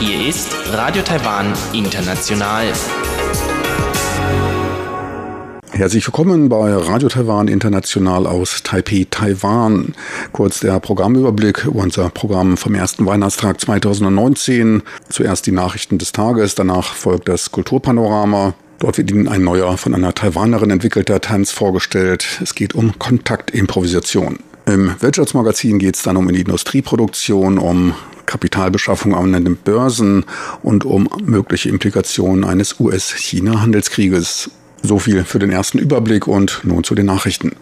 Hier ist Radio Taiwan International. Herzlich willkommen bei Radio Taiwan International aus Taipei, Taiwan. Kurz der Programmüberblick über unser Programm vom ersten Weihnachtstag 2019. Zuerst die Nachrichten des Tages, danach folgt das Kulturpanorama. Dort wird Ihnen ein neuer, von einer Taiwanerin entwickelter Tanz vorgestellt. Es geht um Kontaktimprovisation. Im Wirtschaftsmagazin geht es dann um die Industrieproduktion, um Kapitalbeschaffung an den Börsen und um mögliche Implikationen eines US-China-Handelskrieges. So viel für den ersten Überblick und nun zu den Nachrichten.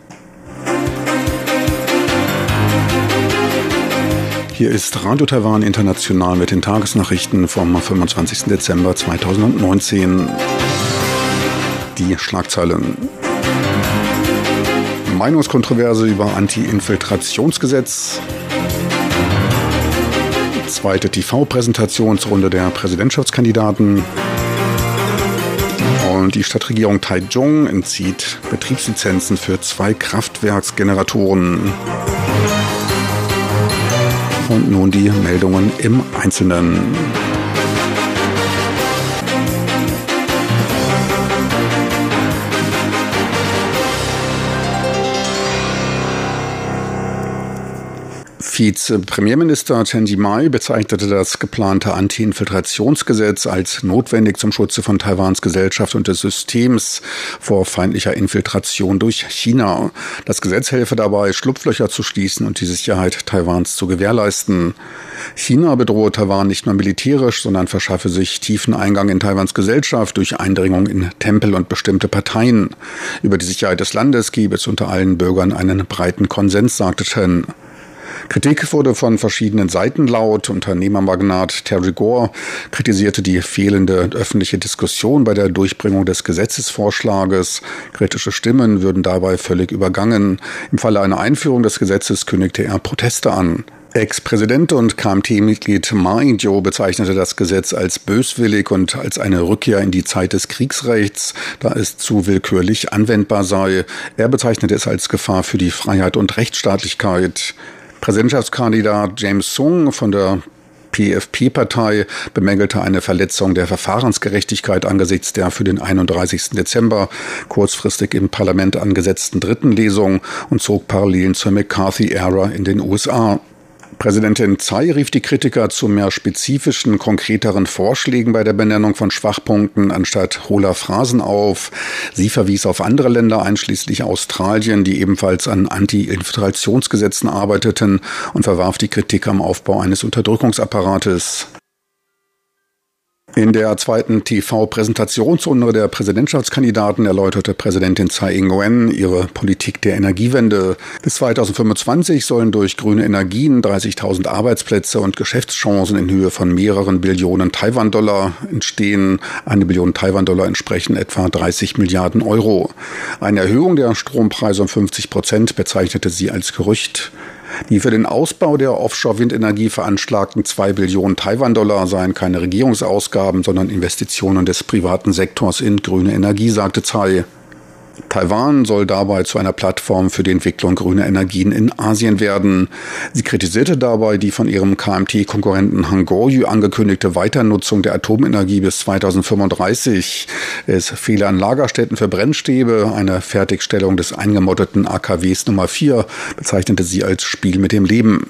Hier ist Radio Taiwan International mit den Tagesnachrichten vom 25. Dezember 2019 die Schlagzeilen. Meinungskontroverse über Anti-Infiltrationsgesetz. Zweite TV-Präsentationsrunde der Präsidentschaftskandidaten. Und die Stadtregierung Taichung entzieht Betriebslizenzen für zwei Kraftwerksgeneratoren. Und nun die Meldungen im Einzelnen. Vize-Premierminister Chen Mai bezeichnete das geplante Anti-Infiltrationsgesetz als notwendig zum Schutze von Taiwans Gesellschaft und des Systems vor feindlicher Infiltration durch China. Das Gesetz helfe dabei, Schlupflöcher zu schließen und die Sicherheit Taiwans zu gewährleisten. China bedrohe Taiwan nicht nur militärisch, sondern verschaffe sich tiefen Eingang in Taiwans Gesellschaft durch Eindringung in Tempel und bestimmte Parteien. Über die Sicherheit des Landes gebe es unter allen Bürgern einen breiten Konsens, sagte Chen. Kritik wurde von verschiedenen Seiten laut. Unternehmermagnat Terry Gore kritisierte die fehlende öffentliche Diskussion bei der Durchbringung des Gesetzesvorschlages. Kritische Stimmen würden dabei völlig übergangen. Im Falle einer Einführung des Gesetzes kündigte er Proteste an. Ex-Präsident und KMT-Mitglied Ma Ying-jeou bezeichnete das Gesetz als böswillig und als eine Rückkehr in die Zeit des Kriegsrechts, da es zu willkürlich anwendbar sei. Er bezeichnete es als Gefahr für die Freiheit und Rechtsstaatlichkeit. Präsidentschaftskandidat James Sung von der PFP-Partei bemängelte eine Verletzung der Verfahrensgerechtigkeit angesichts der für den 31. Dezember kurzfristig im Parlament angesetzten dritten Lesung und zog Parallelen zur McCarthy-Ära in den USA. Präsidentin Tsai rief die Kritiker zu mehr spezifischen, konkreteren Vorschlägen bei der Benennung von Schwachpunkten anstatt hohler Phrasen auf. Sie verwies auf andere Länder, einschließlich Australien, die ebenfalls an Anti-Infiltrationsgesetzen arbeiteten und verwarf die Kritik am Aufbau eines Unterdrückungsapparates. In der zweiten TV-Präsentationsrunde der Präsidentschaftskandidaten erläuterte Präsidentin Tsai Ing-wen ihre Politik der Energiewende. Bis 2025 sollen durch grüne Energien 30.000 Arbeitsplätze und Geschäftschancen in Höhe von mehreren Billionen Taiwan-Dollar entstehen. Eine Billion Taiwan-Dollar entsprechen etwa 30 Milliarden Euro. Eine Erhöhung der Strompreise um 50 Prozent bezeichnete sie als Gerücht. Die für den Ausbau der Offshore-Windenergie veranschlagten zwei Billionen Taiwan-Dollar seien keine Regierungsausgaben, sondern Investitionen des privaten Sektors in grüne Energie, sagte Tsai. Taiwan soll dabei zu einer Plattform für die Entwicklung grüner Energien in Asien werden. Sie kritisierte dabei die von ihrem KMT-Konkurrenten Hangoryu angekündigte Weiternutzung der Atomenergie bis 2035. Es fehle an Lagerstätten für Brennstäbe. Eine Fertigstellung des eingemotteten AKWs Nummer 4 bezeichnete sie als Spiel mit dem Leben.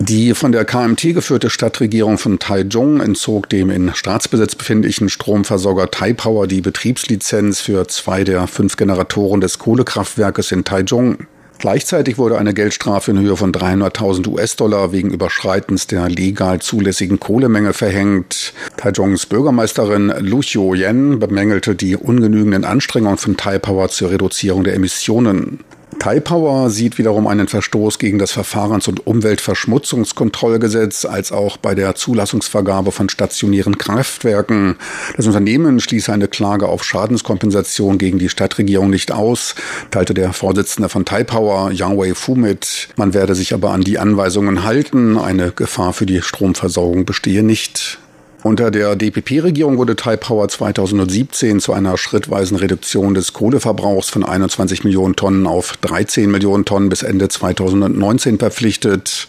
Die von der KMT geführte Stadtregierung von Taichung entzog dem in Staatsbesitz befindlichen Stromversorger Taipower die Betriebslizenz für zwei der fünf Generatoren des Kohlekraftwerkes in Taichung. Gleichzeitig wurde eine Geldstrafe in Höhe von 300.000 US-Dollar wegen Überschreitens der legal zulässigen Kohlemenge verhängt. Taichungs Bürgermeisterin Lu Xiu-yen bemängelte die ungenügenden Anstrengungen von Taipower zur Reduzierung der Emissionen. Taipower sieht wiederum einen Verstoß gegen das Verfahrens- und Umweltverschmutzungskontrollgesetz als auch bei der Zulassungsvergabe von stationären Kraftwerken. Das Unternehmen schließe eine Klage auf Schadenskompensation gegen die Stadtregierung nicht aus, teilte der Vorsitzende von Taipower, Yang Wei Fu mit. Man werde sich aber an die Anweisungen halten. Eine Gefahr für die Stromversorgung bestehe nicht. Unter der DPP-Regierung wurde Taipower 2017 zu einer schrittweisen Reduktion des Kohleverbrauchs von 21 Millionen Tonnen auf 13 Millionen Tonnen bis Ende 2019 verpflichtet.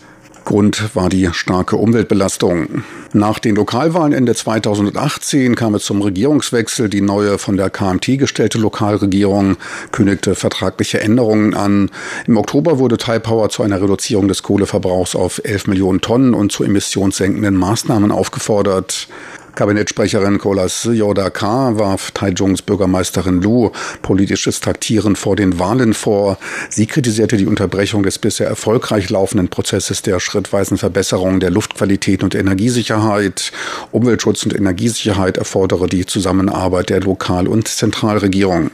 Grund war die starke Umweltbelastung. Nach den Lokalwahlen Ende 2018 kam es zum Regierungswechsel. Die neue von der KMT gestellte Lokalregierung kündigte vertragliche Änderungen an. Im Oktober wurde Taipower zu einer Reduzierung des Kohleverbrauchs auf 11 Millionen Tonnen und zu emissionssenkenden Maßnahmen aufgefordert. Kabinettsprecherin Kolas Yodaka warf Taichungs Bürgermeisterin Lu politisches Taktieren vor den Wahlen vor. Sie kritisierte die Unterbrechung des bisher erfolgreich laufenden Prozesses der schrittweisen Verbesserung der Luftqualität und Energiesicherheit. Umweltschutz und Energiesicherheit erfordere die Zusammenarbeit der Lokal- und Zentralregierung.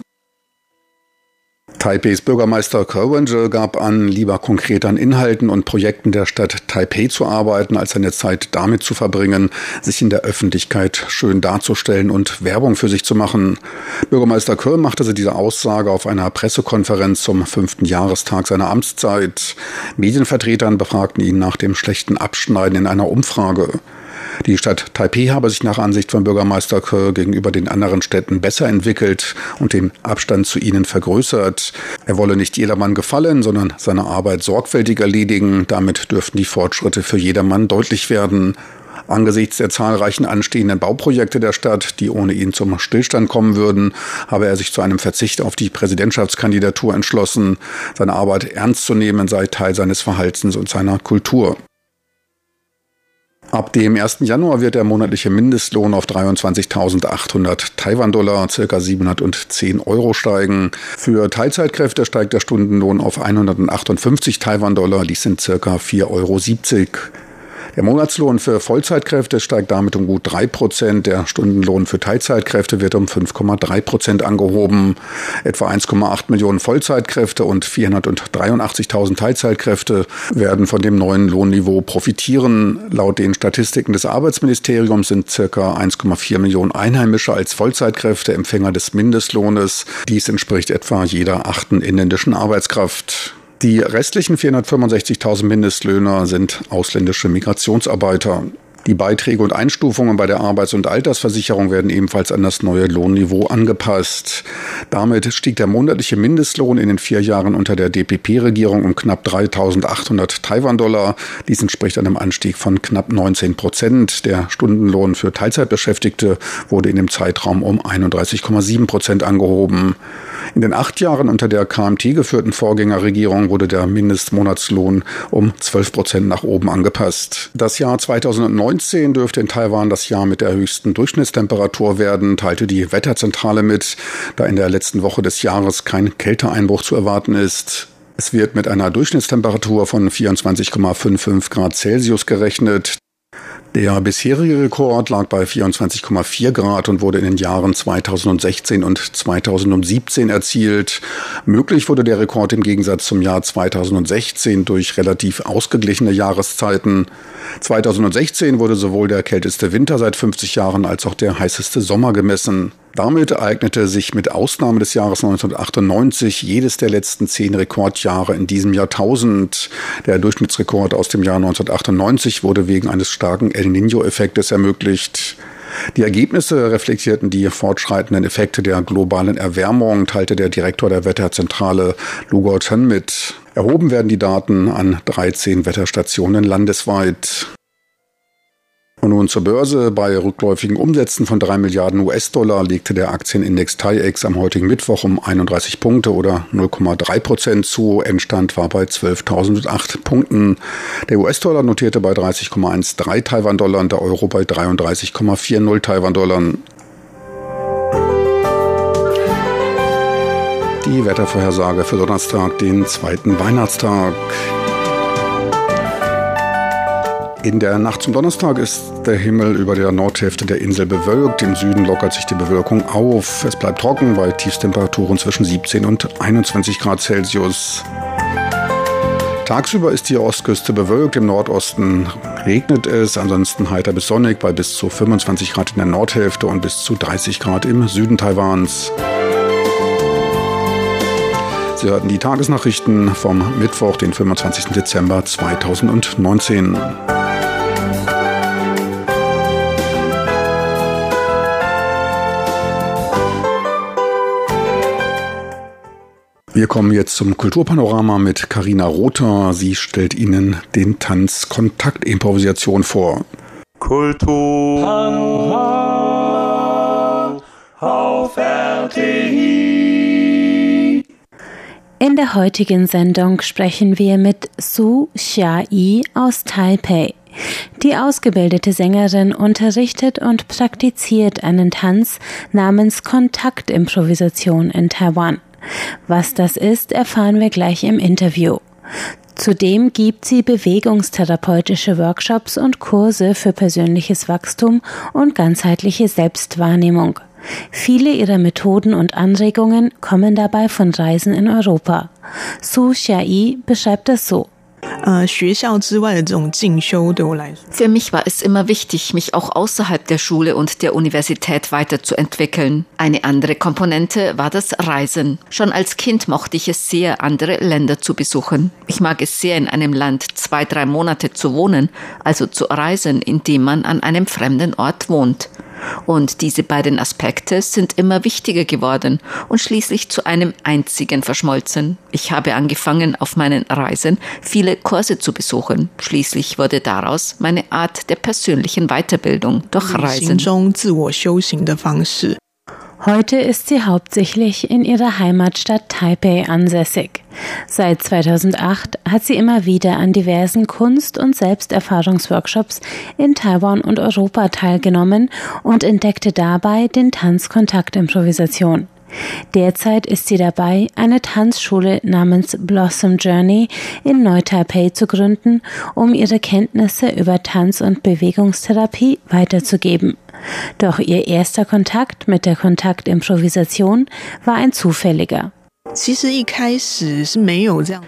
Taipeis Bürgermeister Kerwinge gab an, lieber konkret an Inhalten und Projekten der Stadt Taipei zu arbeiten, als seine Zeit damit zu verbringen, sich in der Öffentlichkeit schön darzustellen und Werbung für sich zu machen. Bürgermeister Kerr machte sie diese Aussage auf einer Pressekonferenz zum fünften Jahrestag seiner Amtszeit. Medienvertretern befragten ihn nach dem schlechten Abschneiden in einer Umfrage. Die Stadt Taipei habe sich nach Ansicht von Bürgermeister Ke gegenüber den anderen Städten besser entwickelt und den Abstand zu ihnen vergrößert. Er wolle nicht jedermann gefallen, sondern seine Arbeit sorgfältig erledigen. Damit dürften die Fortschritte für jedermann deutlich werden. Angesichts der zahlreichen anstehenden Bauprojekte der Stadt, die ohne ihn zum Stillstand kommen würden, habe er sich zu einem Verzicht auf die Präsidentschaftskandidatur entschlossen. Seine Arbeit ernst zu nehmen sei Teil seines Verhaltens und seiner Kultur. Ab dem 1. Januar wird der monatliche Mindestlohn auf 23.800 Taiwan-Dollar, circa 710 Euro steigen. Für Teilzeitkräfte steigt der Stundenlohn auf 158 Taiwan-Dollar, dies sind circa 4,70 Euro. Der Monatslohn für Vollzeitkräfte steigt damit um gut drei Prozent. Der Stundenlohn für Teilzeitkräfte wird um 5,3 Prozent angehoben. Etwa 1,8 Millionen Vollzeitkräfte und 483.000 Teilzeitkräfte werden von dem neuen Lohnniveau profitieren. Laut den Statistiken des Arbeitsministeriums sind circa 1,4 Millionen Einheimische als Vollzeitkräfte Empfänger des Mindestlohnes. Dies entspricht etwa jeder achten inländischen Arbeitskraft. Die restlichen 465.000 Mindestlöhner sind ausländische Migrationsarbeiter. Die Beiträge und Einstufungen bei der Arbeits- und Altersversicherung werden ebenfalls an das neue Lohnniveau angepasst. Damit stieg der monatliche Mindestlohn in den vier Jahren unter der DPP-Regierung um knapp 3.800 Taiwan-Dollar. Dies entspricht einem Anstieg von knapp 19 Prozent. Der Stundenlohn für Teilzeitbeschäftigte wurde in dem Zeitraum um 31,7 Prozent angehoben. In den acht Jahren unter der KMT geführten Vorgängerregierung wurde der Mindestmonatslohn um 12 Prozent nach oben angepasst. Das Jahr 2009 2019 dürfte in Taiwan das Jahr mit der höchsten Durchschnittstemperatur werden, teilte die Wetterzentrale mit, da in der letzten Woche des Jahres kein Kälteeinbruch zu erwarten ist. Es wird mit einer Durchschnittstemperatur von 24,55 Grad Celsius gerechnet. Der bisherige Rekord lag bei 24,4 Grad und wurde in den Jahren 2016 und 2017 erzielt. Möglich wurde der Rekord im Gegensatz zum Jahr 2016 durch relativ ausgeglichene Jahreszeiten. 2016 wurde sowohl der kälteste Winter seit 50 Jahren als auch der heißeste Sommer gemessen. Damit eignete sich mit Ausnahme des Jahres 1998 jedes der letzten zehn Rekordjahre in diesem Jahrtausend. Der Durchschnittsrekord aus dem Jahr 1998 wurde wegen eines starken El Niño-Effektes ermöglicht. Die Ergebnisse reflektierten die fortschreitenden Effekte der globalen Erwärmung, teilte der Direktor der Wetterzentrale Lugo Chen mit. Erhoben werden die Daten an 13 Wetterstationen landesweit. Und nun zur Börse. Bei rückläufigen Umsätzen von 3 Milliarden US-Dollar legte der Aktienindex TAIEX am heutigen Mittwoch um 31 Punkte oder 0,3 Prozent zu. Endstand war bei 12.008 Punkten. Der US-Dollar notierte bei 30,13 Taiwan-Dollar und der Euro bei 33,40 Taiwan-Dollar. Die Wettervorhersage für Donnerstag, den zweiten Weihnachtstag. In der Nacht zum Donnerstag ist der Himmel über der Nordhälfte der Insel bewölkt. Im Süden lockert sich die Bewölkung auf. Es bleibt trocken bei Tiefstemperaturen zwischen 17 und 21 Grad Celsius. Tagsüber ist die Ostküste bewölkt, im Nordosten regnet es, ansonsten heiter bis sonnig bei bis zu 25 Grad in der Nordhälfte und bis zu 30 Grad im Süden Taiwans. Sie hörten die Tagesnachrichten vom Mittwoch, den 25. Dezember 2019. Wir kommen jetzt zum Kulturpanorama mit Karina Rother. Sie stellt Ihnen den Tanz Kontaktimprovisation vor. Kulturpanorama auf RTI. In der heutigen Sendung sprechen wir mit Su Xia-Yi aus Taipei. Die ausgebildete Sängerin unterrichtet und praktiziert einen Tanz namens Kontaktimprovisation in Taiwan. Was das ist, erfahren wir gleich im Interview. Zudem gibt sie bewegungstherapeutische Workshops und Kurse für persönliches Wachstum und ganzheitliche Selbstwahrnehmung. Viele ihrer Methoden und Anregungen kommen dabei von Reisen in Europa. Su Xiayi beschreibt das so. 呃学校之外的这种进修，对我来说，Für mich war es immer wichtig, mich auch außerhalb der Schule und der Universität weiterzuentwickeln. Eine andere Komponente war das Reisen. Schon als Kind mochte ich es sehr, andere Länder zu besuchen. Ich mag es sehr, in einem Land zwei, drei Monate zu wohnen, also zu reisen, indem man an einem fremden Ort wohnt. Und diese beiden Aspekte sind immer wichtiger geworden und schließlich zu einem einzigen verschmolzen. Ich habe angefangen, auf meinen Reisen viele Kurse zu besuchen. Schließlich wurde daraus meine Art der persönlichen Weiterbildung durch Reisen. Heute ist sie hauptsächlich in ihrer Heimatstadt Taipei ansässig. Seit 2008 hat sie immer wieder an diversen Kunst- und Selbsterfahrungsworkshops in Taiwan und Europa teilgenommen und entdeckte dabei den Tanz Kontaktimprovisation. Derzeit ist sie dabei, eine Tanzschule namens Blossom Journey in Neu-Taipei zu gründen, um ihre Kenntnisse über Tanz- und Bewegungstherapie weiterzugeben. Doch ihr erster Kontakt mit der Kontaktimprovisation war ein zufälliger.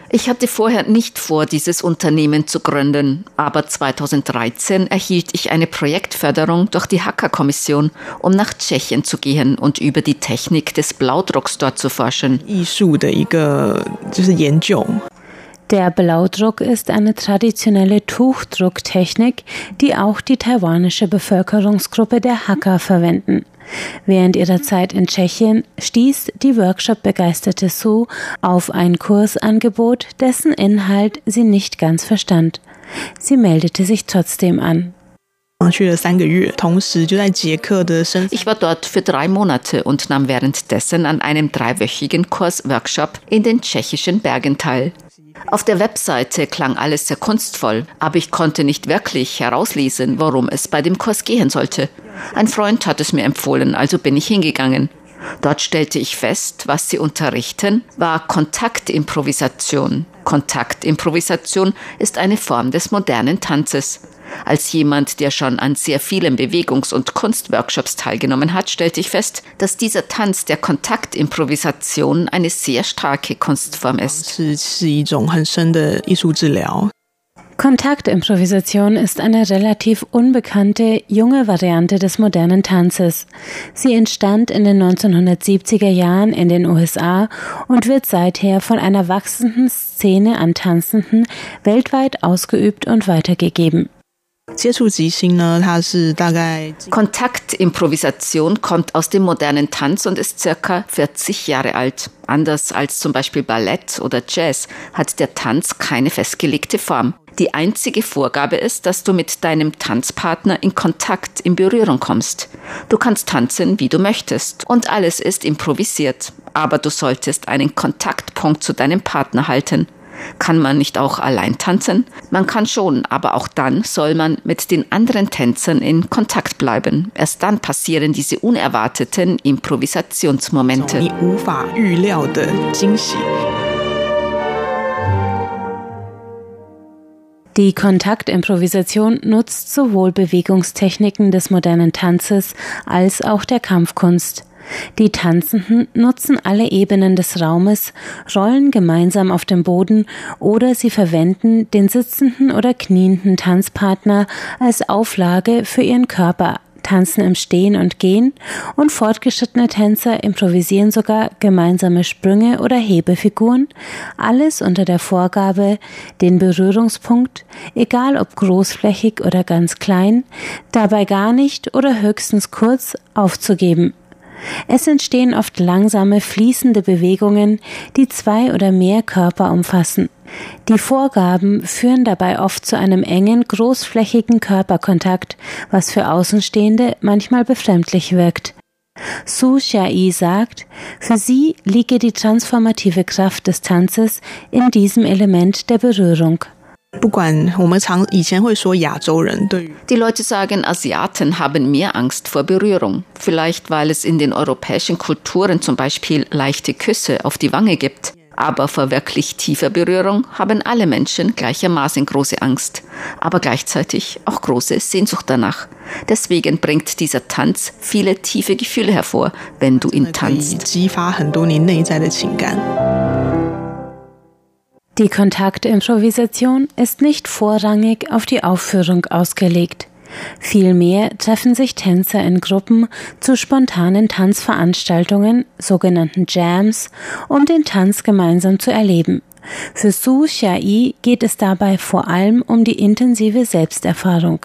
Ich hatte vorher nicht vor, dieses Unternehmen zu gründen, aber 2013 erhielt ich eine Projektförderung durch die Hacker-Kommission, um nach Tschechien zu gehen und über die Technik des Blaudrucks dort zu forschen. Der Blaudruck ist eine traditionelle Tuchdrucktechnik, die auch die taiwanische Bevölkerungsgruppe der Hakka verwenden. Während ihrer Zeit in Tschechien stieß die Workshop-begeisterte Su auf ein Kursangebot, dessen Inhalt sie nicht ganz verstand. Sie meldete sich trotzdem an. Ich war dort für drei Monate und nahm währenddessen an einem dreiwöchigen Kursworkshop in den tschechischen Bergen teil. Auf der Webseite klang alles sehr kunstvoll, aber ich konnte nicht wirklich herauslesen, worum es bei dem Kurs gehen sollte. Ein Freund hat es mir empfohlen, also bin ich hingegangen. Dort stellte ich fest, was sie unterrichten, war Kontaktimprovisation. Kontaktimprovisation ist eine Form des modernen Tanzes. Als jemand, der schon an sehr vielen Bewegungs- und Kunstworkshops teilgenommen hat, stellte ich fest, dass dieser Tanz der Kontaktimprovisation eine sehr starke Kunstform ist. Kontaktimprovisation ist eine relativ unbekannte, junge Variante des modernen Tanzes. Sie entstand in den 1970er Jahren in den USA und wird seither von einer wachsenden Szene an Tanzenden weltweit ausgeübt und weitergegeben. Kontaktimprovisation kommt aus dem modernen Tanz und ist circa 40 Jahre alt. Anders als zum Beispiel Ballett oder Jazz hat der Tanz keine festgelegte Form. Die einzige Vorgabe ist, dass du mit deinem Tanzpartner in Kontakt, in Berührung kommst. Du kannst tanzen, wie du möchtest. Und alles ist improvisiert. Aber du solltest einen Kontaktpunkt zu deinem Partner halten. Kann man nicht auch allein tanzen? Man kann schon, aber auch dann soll man mit den anderen Tänzern in Kontakt bleiben. Erst dann passieren diese unerwarteten Improvisationsmomente. Die Kontaktimprovisation nutzt sowohl Bewegungstechniken des modernen Tanzes als auch der Kampfkunst. Die Tanzenden nutzen alle Ebenen des Raumes, rollen gemeinsam auf dem Boden oder sie verwenden den sitzenden oder knienden Tanzpartner als Auflage für ihren Körper tanzen im Stehen und Gehen und fortgeschrittene Tänzer improvisieren sogar gemeinsame Sprünge oder Hebefiguren, alles unter der Vorgabe, den Berührungspunkt, egal ob großflächig oder ganz klein, dabei gar nicht oder höchstens kurz aufzugeben. Es entstehen oft langsame, fließende Bewegungen, die zwei oder mehr Körper umfassen. Die Vorgaben führen dabei oft zu einem engen, großflächigen Körperkontakt, was für Außenstehende manchmal befremdlich wirkt. Su Xiai sagt, für sie liege die transformative Kraft des Tanzes in diesem Element der Berührung. Die Leute sagen, Asiaten haben mehr Angst vor Berührung. Vielleicht, weil es in den europäischen Kulturen zum Beispiel leichte Küsse auf die Wange gibt. Aber vor wirklich tiefer Berührung haben alle Menschen gleichermaßen große Angst, aber gleichzeitig auch große Sehnsucht danach. Deswegen bringt dieser Tanz viele tiefe Gefühle hervor, wenn du ihn tanzt. Die Kontaktimprovisation ist nicht vorrangig auf die Aufführung ausgelegt. Vielmehr treffen sich Tänzer in Gruppen zu spontanen Tanzveranstaltungen, sogenannten Jams, um den Tanz gemeinsam zu erleben. Für Su Xiai geht es dabei vor allem um die intensive Selbsterfahrung.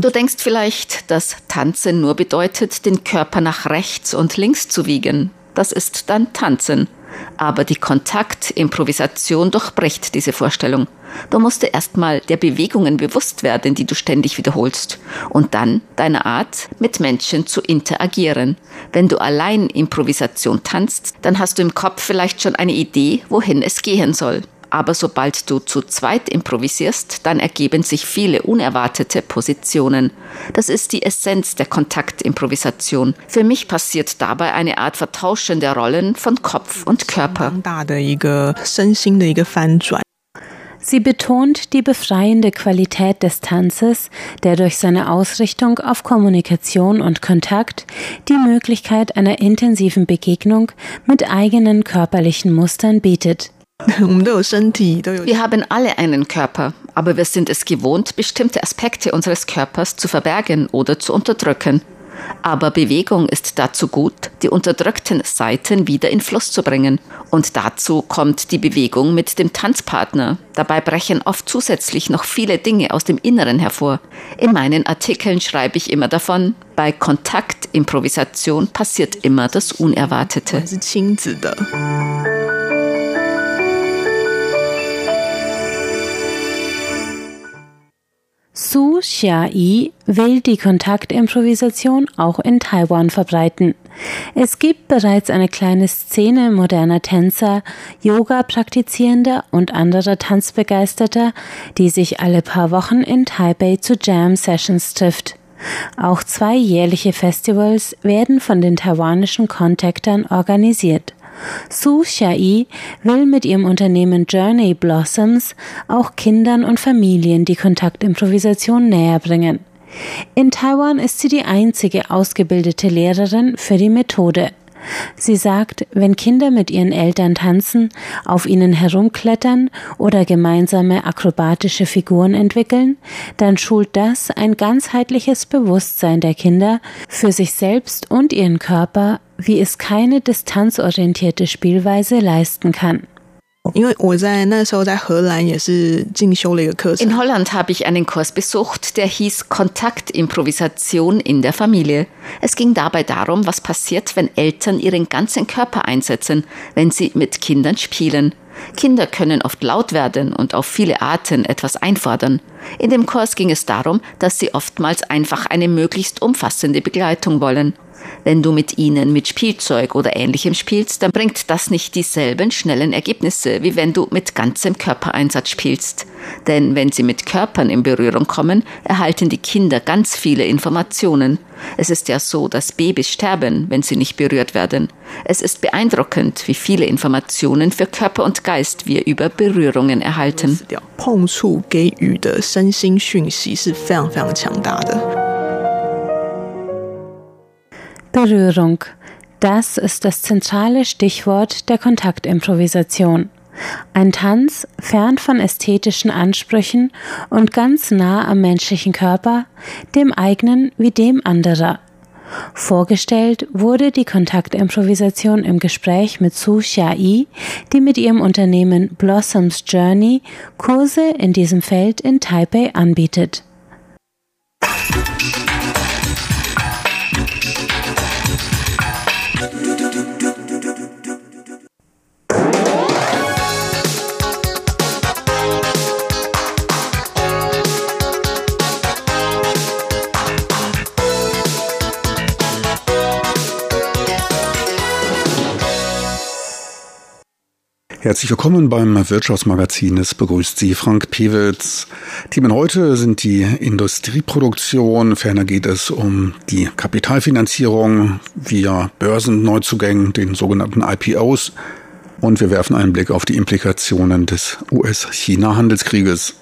Du denkst vielleicht, dass Tanzen nur bedeutet, den Körper nach rechts und links zu wiegen. Das ist dann Tanzen. Aber die Kontaktimprovisation durchbricht diese Vorstellung. Du musst erstmal der Bewegungen bewusst werden, die du ständig wiederholst. Und dann deiner Art, mit Menschen zu interagieren. Wenn du allein Improvisation tanzt, dann hast du im Kopf vielleicht schon eine Idee, wohin es gehen soll aber sobald du zu zweit improvisierst, dann ergeben sich viele unerwartete Positionen. Das ist die Essenz der Kontaktimprovisation. Für mich passiert dabei eine Art Vertauschen der Rollen von Kopf und Körper. Sie betont die befreiende Qualität des Tanzes, der durch seine Ausrichtung auf Kommunikation und Kontakt die Möglichkeit einer intensiven Begegnung mit eigenen körperlichen Mustern bietet. Wir haben alle einen Körper, aber wir sind es gewohnt, bestimmte Aspekte unseres Körpers zu verbergen oder zu unterdrücken. Aber Bewegung ist dazu gut, die unterdrückten Seiten wieder in Fluss zu bringen. Und dazu kommt die Bewegung mit dem Tanzpartner. Dabei brechen oft zusätzlich noch viele Dinge aus dem Inneren hervor. In meinen Artikeln schreibe ich immer davon, bei Kontaktimprovisation passiert immer das Unerwartete. Su Xiayi will die Kontaktimprovisation auch in Taiwan verbreiten. Es gibt bereits eine kleine Szene moderner Tänzer, Yoga-Praktizierender und anderer Tanzbegeisterter, die sich alle paar Wochen in Taipei zu Jam-Sessions trifft. Auch zwei jährliche Festivals werden von den taiwanischen Contactern organisiert. Su Xiai will mit ihrem Unternehmen Journey Blossoms auch Kindern und Familien die Kontaktimprovisation näher bringen. In Taiwan ist sie die einzige ausgebildete Lehrerin für die Methode. Sie sagt, wenn Kinder mit ihren Eltern tanzen, auf ihnen herumklettern oder gemeinsame akrobatische Figuren entwickeln, dann schult das ein ganzheitliches Bewusstsein der Kinder für sich selbst und ihren Körper, wie es keine distanzorientierte Spielweise leisten kann. In Holland habe ich einen Kurs besucht, der hieß Kontaktimprovisation in der Familie. Es ging dabei darum, was passiert, wenn Eltern ihren ganzen Körper einsetzen, wenn sie mit Kindern spielen. Kinder können oft laut werden und auf viele Arten etwas einfordern. In dem Kurs ging es darum, dass sie oftmals einfach eine möglichst umfassende Begleitung wollen. Wenn du mit ihnen mit Spielzeug oder ähnlichem spielst, dann bringt das nicht dieselben schnellen Ergebnisse, wie wenn du mit ganzem Körpereinsatz spielst. Denn wenn sie mit Körpern in Berührung kommen, erhalten die Kinder ganz viele Informationen. Es ist ja so, dass Babys sterben, wenn sie nicht berührt werden. Es ist beeindruckend, wie viele Informationen für Körper und Geist wir über Berührungen erhalten. 碰触给予的身心讯息是非常非常强大的。 Berührung. Das ist das zentrale Stichwort der Kontaktimprovisation. Ein Tanz fern von ästhetischen Ansprüchen und ganz nah am menschlichen Körper, dem eigenen wie dem anderer. Vorgestellt wurde die Kontaktimprovisation im Gespräch mit Su Xiai, die mit ihrem Unternehmen Blossoms Journey Kurse in diesem Feld in Taipei anbietet. Herzlich willkommen beim Wirtschaftsmagazin. Es begrüßt Sie Frank Pewitz. Themen heute sind die Industrieproduktion. Ferner geht es um die Kapitalfinanzierung via Börsenneuzugängen, den sogenannten IPOs. Und wir werfen einen Blick auf die Implikationen des US-China-Handelskrieges.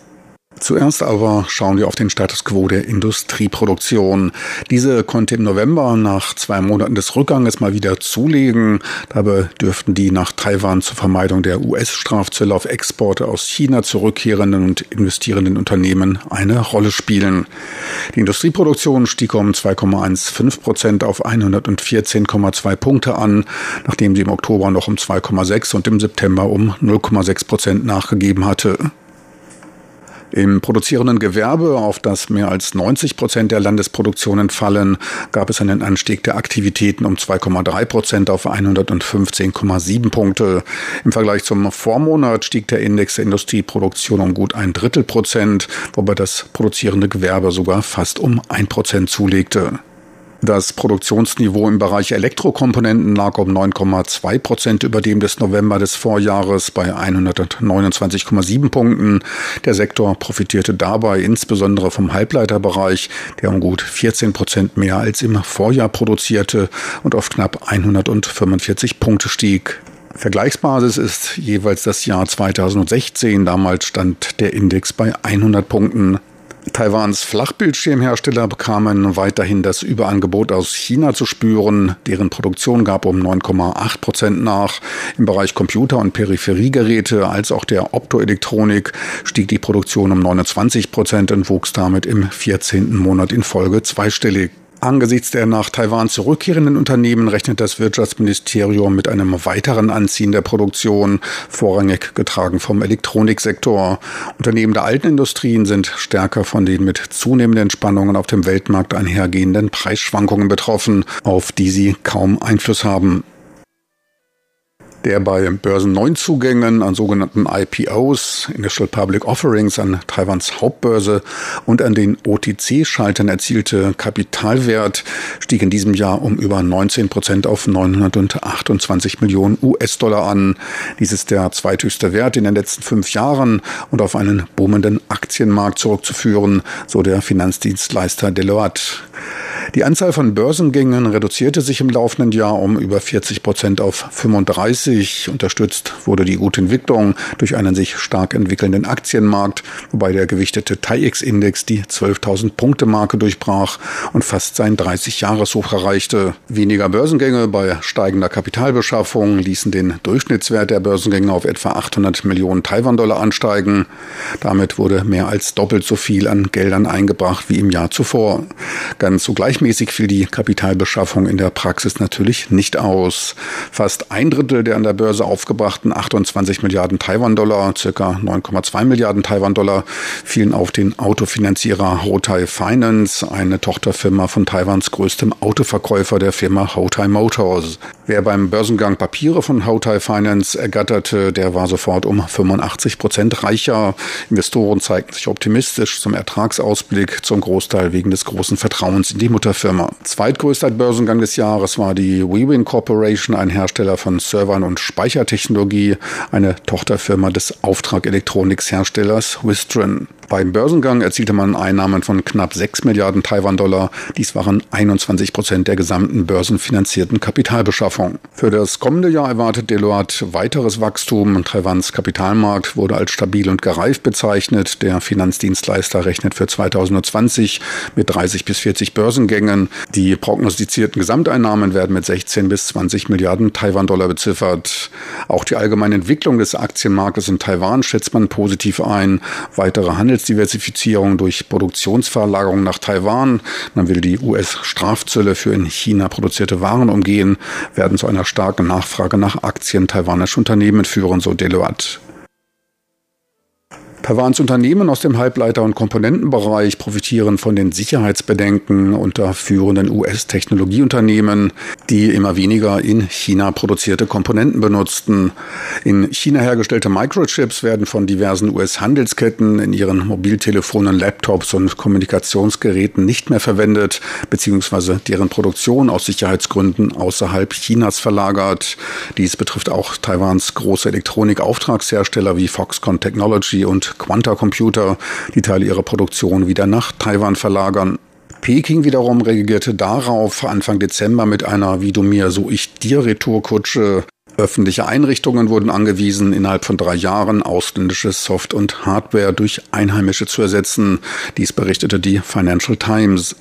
Zuerst aber schauen wir auf den Status quo der Industrieproduktion. Diese konnte im November nach zwei Monaten des Rückganges mal wieder zulegen. Dabei dürften die nach Taiwan zur Vermeidung der US-Strafzölle auf Exporte aus China zurückkehrenden und investierenden Unternehmen eine Rolle spielen. Die Industrieproduktion stieg um 2,15 Prozent auf 114,2 Punkte an, nachdem sie im Oktober noch um 2,6 und im September um 0,6 Prozent nachgegeben hatte. Im produzierenden Gewerbe, auf das mehr als 90 Prozent der Landesproduktionen fallen, gab es einen Anstieg der Aktivitäten um 2,3 Prozent auf 115,7 Punkte. Im Vergleich zum Vormonat stieg der Index der Industrieproduktion um gut ein Drittel Prozent, wobei das produzierende Gewerbe sogar fast um ein Prozent zulegte. Das Produktionsniveau im Bereich Elektrokomponenten lag um 9,2 Prozent über dem des November des Vorjahres bei 129,7 Punkten. Der Sektor profitierte dabei insbesondere vom Halbleiterbereich, der um gut 14 Prozent mehr als im Vorjahr produzierte und auf knapp 145 Punkte stieg. Vergleichsbasis ist jeweils das Jahr 2016. Damals stand der Index bei 100 Punkten. Taiwans Flachbildschirmhersteller bekamen weiterhin das Überangebot aus China zu spüren. Deren Produktion gab um 9,8 Prozent nach. Im Bereich Computer- und Peripheriegeräte als auch der Optoelektronik stieg die Produktion um 29 Prozent und wuchs damit im 14. Monat in Folge zweistellig. Angesichts der nach Taiwan zurückkehrenden Unternehmen rechnet das Wirtschaftsministerium mit einem weiteren Anziehen der Produktion, vorrangig getragen vom Elektroniksektor. Unternehmen der alten Industrien sind stärker von den mit zunehmenden Spannungen auf dem Weltmarkt einhergehenden Preisschwankungen betroffen, auf die sie kaum Einfluss haben der bei Börsenneuzugängen an sogenannten IPOs, Initial Public Offerings an Taiwans Hauptbörse und an den OTC-Schaltern erzielte Kapitalwert stieg in diesem Jahr um über 19 Prozent auf 928 Millionen US-Dollar an. Dies ist der zweithöchste Wert in den letzten fünf Jahren und auf einen boomenden Aktienmarkt zurückzuführen, so der Finanzdienstleister Deloitte. Die Anzahl von Börsengängen reduzierte sich im laufenden Jahr um über 40 Prozent auf 35. Unterstützt wurde die gute Entwicklung durch einen sich stark entwickelnden Aktienmarkt, wobei der gewichtete TAIEX-Index die 12.000 Punkte Marke durchbrach und fast sein 30-Jahres-Hoch erreichte. Weniger Börsengänge bei steigender Kapitalbeschaffung ließen den Durchschnittswert der Börsengänge auf etwa 800 Millionen Taiwan-Dollar ansteigen. Damit wurde mehr als doppelt so viel an Geldern eingebracht wie im Jahr zuvor. Ganz so gleichmäßig fiel die Kapitalbeschaffung in der Praxis natürlich nicht aus. Fast ein Drittel der an der Börse aufgebrachten 28 Milliarden Taiwan-Dollar, circa 9,2 Milliarden Taiwan-Dollar, fielen auf den Autofinanzierer Hotai Finance, eine Tochterfirma von Taiwans größtem Autoverkäufer der Firma Hotai Motors. Wer beim Börsengang Papiere von Hotai Finance ergatterte, der war sofort um 85 Prozent reicher. Investoren zeigten sich optimistisch zum Ertragsausblick, zum Großteil wegen des großen Vertrauens in die Mutterfirma. Zweitgrößter Börsengang des Jahres war die WeWin Corporation, ein Hersteller von Servern und Speichertechnologie, eine Tochterfirma des Auftragelektroniksherstellers Wistron. Beim Börsengang erzielte man Einnahmen von knapp 6 Milliarden Taiwan-Dollar. Dies waren 21 Prozent der gesamten börsenfinanzierten Kapitalbeschaffung. Für das kommende Jahr erwartet Deloitte weiteres Wachstum. Taiwans Kapitalmarkt wurde als stabil und gereift bezeichnet. Der Finanzdienstleister rechnet für 2020 mit 30 bis 40 Börsengängen. Die prognostizierten Gesamteinnahmen werden mit 16 bis 20 Milliarden Taiwan-Dollar beziffert. Auch die allgemeine Entwicklung des Aktienmarktes in Taiwan schätzt man positiv ein. Weitere Handels Handelsdiversifizierung durch Produktionsverlagerung nach Taiwan. Man will die US-Strafzölle für in China produzierte Waren umgehen, werden zu einer starken Nachfrage nach Aktien taiwanischer Unternehmen führen, so Deloitte. Taiwans Unternehmen aus dem Halbleiter- und Komponentenbereich profitieren von den Sicherheitsbedenken unter führenden US-Technologieunternehmen, die immer weniger in China produzierte Komponenten benutzten. In China hergestellte Microchips werden von diversen US-Handelsketten in ihren Mobiltelefonen, Laptops und Kommunikationsgeräten nicht mehr verwendet, beziehungsweise deren Produktion aus Sicherheitsgründen außerhalb Chinas verlagert. Dies betrifft auch Taiwans große Elektronikauftragshersteller wie Foxconn Technology und Quanta Computer, die Teile ihrer Produktion wieder nach Taiwan verlagern. Peking wiederum reagierte darauf Anfang Dezember mit einer Wie du mir, so ich dir Retourkutsche. Öffentliche Einrichtungen wurden angewiesen, innerhalb von drei Jahren ausländische Soft- und Hardware durch einheimische zu ersetzen. Dies berichtete die Financial Times.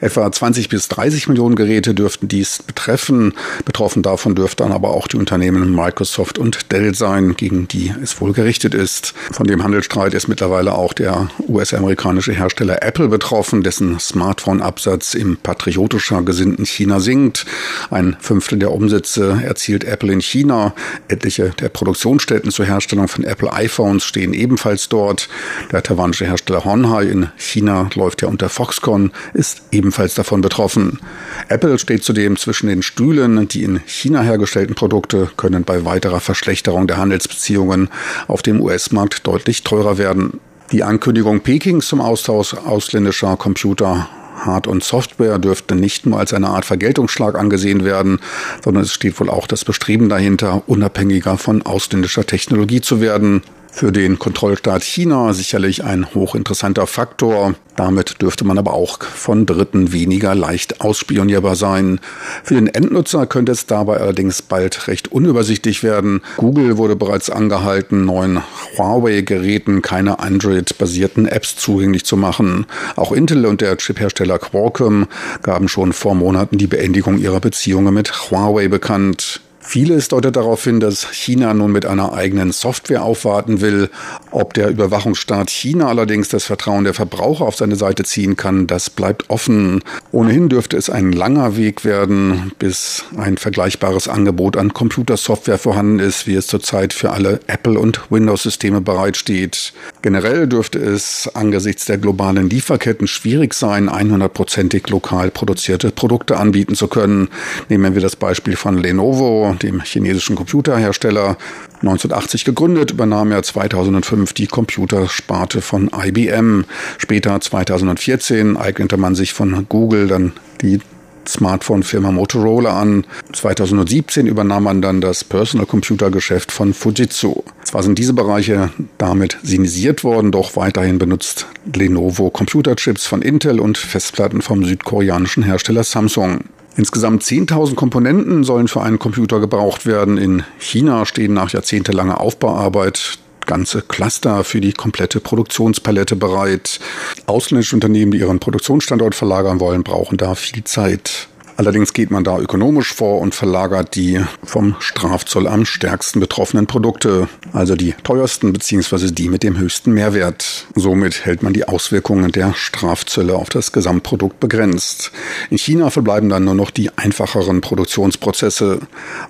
Etwa 20 bis 30 Millionen Geräte dürften dies betreffen. Betroffen davon dürften dann aber auch die Unternehmen Microsoft und Dell sein, gegen die es wohl gerichtet ist. Von dem Handelsstreit ist mittlerweile auch der US-amerikanische Hersteller Apple betroffen, dessen Smartphone-Absatz im patriotischer gesinnten China sinkt. Ein Fünftel der Umsätze erzielt Apple in China. Etliche der Produktionsstätten zur Herstellung von Apple iPhones stehen ebenfalls dort. Der taiwanische Hersteller Honhai in China läuft ja unter Foxconn, ist ebenfalls davon betroffen. Apple steht zudem zwischen den Stühlen. Die in China hergestellten Produkte können bei weiterer Verschlechterung der Handelsbeziehungen auf dem US-Markt deutlich teurer werden. Die Ankündigung Pekings zum Austausch ausländischer Computer Hard- und Software dürfte nicht nur als eine Art Vergeltungsschlag angesehen werden, sondern es steht wohl auch das Bestreben dahinter, unabhängiger von ausländischer Technologie zu werden. Für den Kontrollstaat China sicherlich ein hochinteressanter Faktor. Damit dürfte man aber auch von Dritten weniger leicht ausspionierbar sein. Für den Endnutzer könnte es dabei allerdings bald recht unübersichtlich werden. Google wurde bereits angehalten, neuen Huawei-Geräten keine Android-basierten Apps zugänglich zu machen. Auch Intel und der Chiphersteller Qualcomm gaben schon vor Monaten die Beendigung ihrer Beziehungen mit Huawei bekannt. Vieles deutet darauf hin, dass China nun mit einer eigenen Software aufwarten will. Ob der Überwachungsstaat China allerdings das Vertrauen der Verbraucher auf seine Seite ziehen kann, das bleibt offen. Ohnehin dürfte es ein langer Weg werden, bis ein vergleichbares Angebot an Computersoftware vorhanden ist, wie es zurzeit für alle Apple- und Windows-Systeme bereitsteht. Generell dürfte es angesichts der globalen Lieferketten schwierig sein, 100%ig lokal produzierte Produkte anbieten zu können. Nehmen wir das Beispiel von Lenovo dem chinesischen Computerhersteller. 1980 gegründet, übernahm er 2005 die Computersparte von IBM. Später 2014 eignete man sich von Google dann die Smartphone-Firma Motorola an. 2017 übernahm man dann das Personal Computer Geschäft von Fujitsu. Zwar sind diese Bereiche damit sinisiert worden, doch weiterhin benutzt Lenovo Computerchips von Intel und Festplatten vom südkoreanischen Hersteller Samsung. Insgesamt 10.000 Komponenten sollen für einen Computer gebraucht werden. In China stehen nach jahrzehntelanger Aufbauarbeit ganze Cluster für die komplette Produktionspalette bereit. Ausländische Unternehmen, die ihren Produktionsstandort verlagern wollen, brauchen da viel Zeit. Allerdings geht man da ökonomisch vor und verlagert die vom Strafzoll am stärksten betroffenen Produkte, also die teuersten bzw. die mit dem höchsten Mehrwert. Somit hält man die Auswirkungen der Strafzölle auf das Gesamtprodukt begrenzt. In China verbleiben dann nur noch die einfacheren Produktionsprozesse.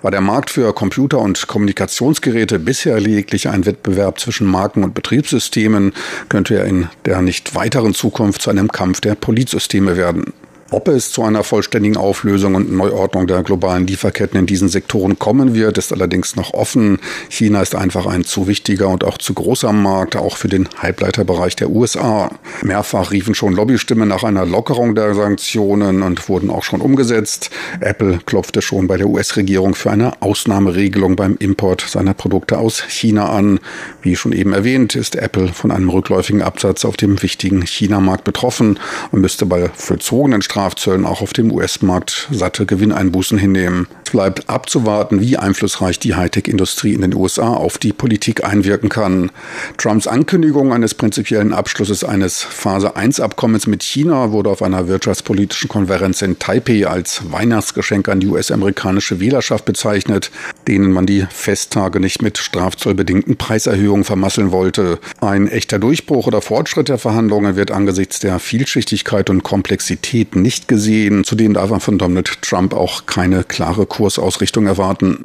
War der Markt für Computer- und Kommunikationsgeräte bisher lediglich ein Wettbewerb zwischen Marken und Betriebssystemen, könnte er in der nicht weiteren Zukunft zu einem Kampf der Politsysteme werden. Ob es zu einer vollständigen Auflösung und Neuordnung der globalen Lieferketten in diesen Sektoren kommen wird, ist allerdings noch offen. China ist einfach ein zu wichtiger und auch zu großer Markt, auch für den Halbleiterbereich der USA. Mehrfach riefen schon Lobbystimmen nach einer Lockerung der Sanktionen und wurden auch schon umgesetzt. Apple klopfte schon bei der US-Regierung für eine Ausnahmeregelung beim Import seiner Produkte aus China an. Wie schon eben erwähnt, ist Apple von einem rückläufigen Absatz auf dem wichtigen China-Markt betroffen und müsste bei vollzogenen Strafzöllen auch auf dem US-Markt satte Gewinneinbußen hinnehmen. Es bleibt abzuwarten, wie einflussreich die Hightech-Industrie in den USA auf die Politik einwirken kann. Trumps Ankündigung eines prinzipiellen Abschlusses eines Phase-1-Abkommens mit China wurde auf einer wirtschaftspolitischen Konferenz in Taipei als Weihnachtsgeschenk an die US-amerikanische Wählerschaft bezeichnet, denen man die Festtage nicht mit strafzollbedingten Preiserhöhungen vermasseln wollte. Ein echter Durchbruch oder Fortschritt der Verhandlungen wird angesichts der Vielschichtigkeit und Komplexität nicht gesehen. Zudem darf man von Donald Trump auch keine klare Kursausrichtung erwarten.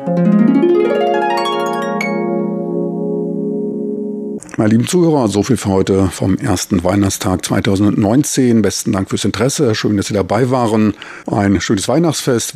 Meine lieben Zuhörer, so viel für heute vom ersten Weihnachtstag 2019. Besten Dank fürs Interesse. Schön, dass Sie dabei waren. Ein schönes Weihnachtsfest